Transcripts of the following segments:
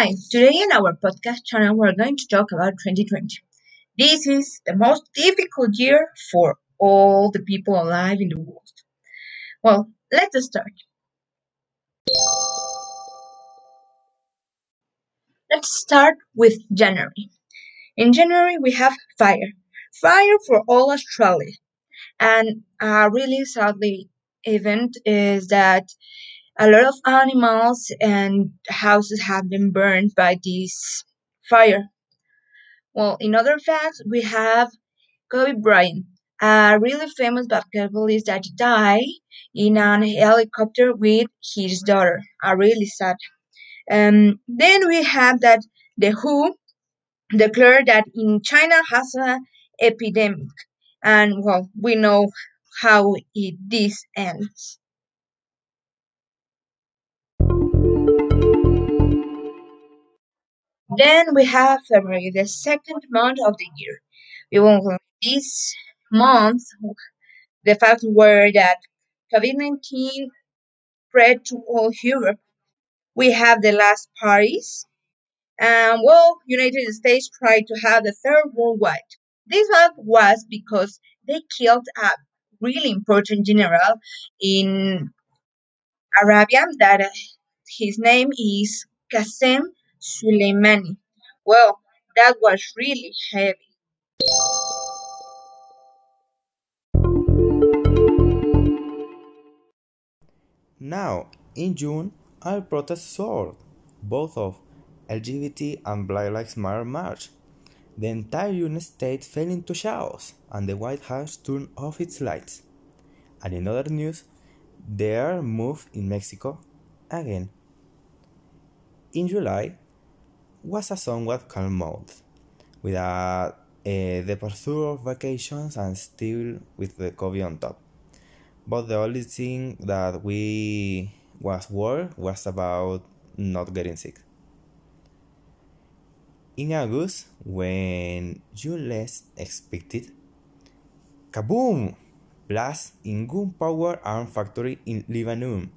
Hi, today in our podcast channel we're going to talk about 2020. This is the most difficult year for all the people alive in the world. Well, let's start. Let's start with January. In January we have fire. Fire for all Australia. And a really sadly event is that a lot of animals and houses have been burned by this fire. Well, in other facts, we have Kobe Bryant, a really famous basketballist that died in an helicopter with his daughter. A really sad. Um, then we have that the WHO declared that in China has an epidemic, and well, we know how it this ends. Then we have February, the second month of the year. We will this month the facts were that COVID nineteen spread to all Europe. We have the last parties, and well, United States tried to have the third worldwide. This one was because they killed a really important general in Arabia that uh, his name is Qasem Soleimani. Well, that was really heavy. Now, in June, all protests soared, both of LGBT and Black Lives Matter march. The entire United States fell into chaos, and the White House turned off its lights. And in other news, there air moved in Mexico again. In July was a somewhat calm month, with a, eh, a departure of vacations and still with the COVID on top. But the only thing that we was worried was about not getting sick. In August, when you least expected, kaboom! Blast in gunpowder arm factory in Lebanon,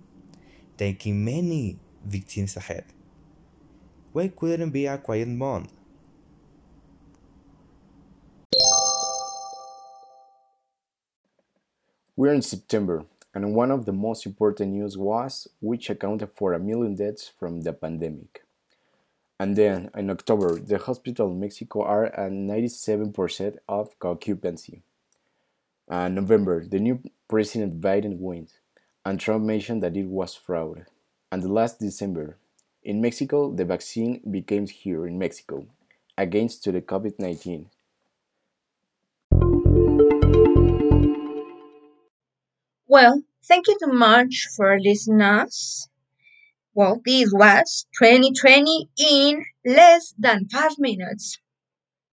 taking many victims ahead. Why couldn't be a quiet month? We're in September, and one of the most important news was which accounted for a million deaths from the pandemic. And then in October, the hospital in Mexico are at 97% of occupancy. And uh, November, the new President Biden wins, and Trump mentioned that it was fraud. And last December, in Mexico, the vaccine became here in Mexico against to the COVID-19. Well, thank you so much for listening us. Well, this was 2020 in less than five minutes.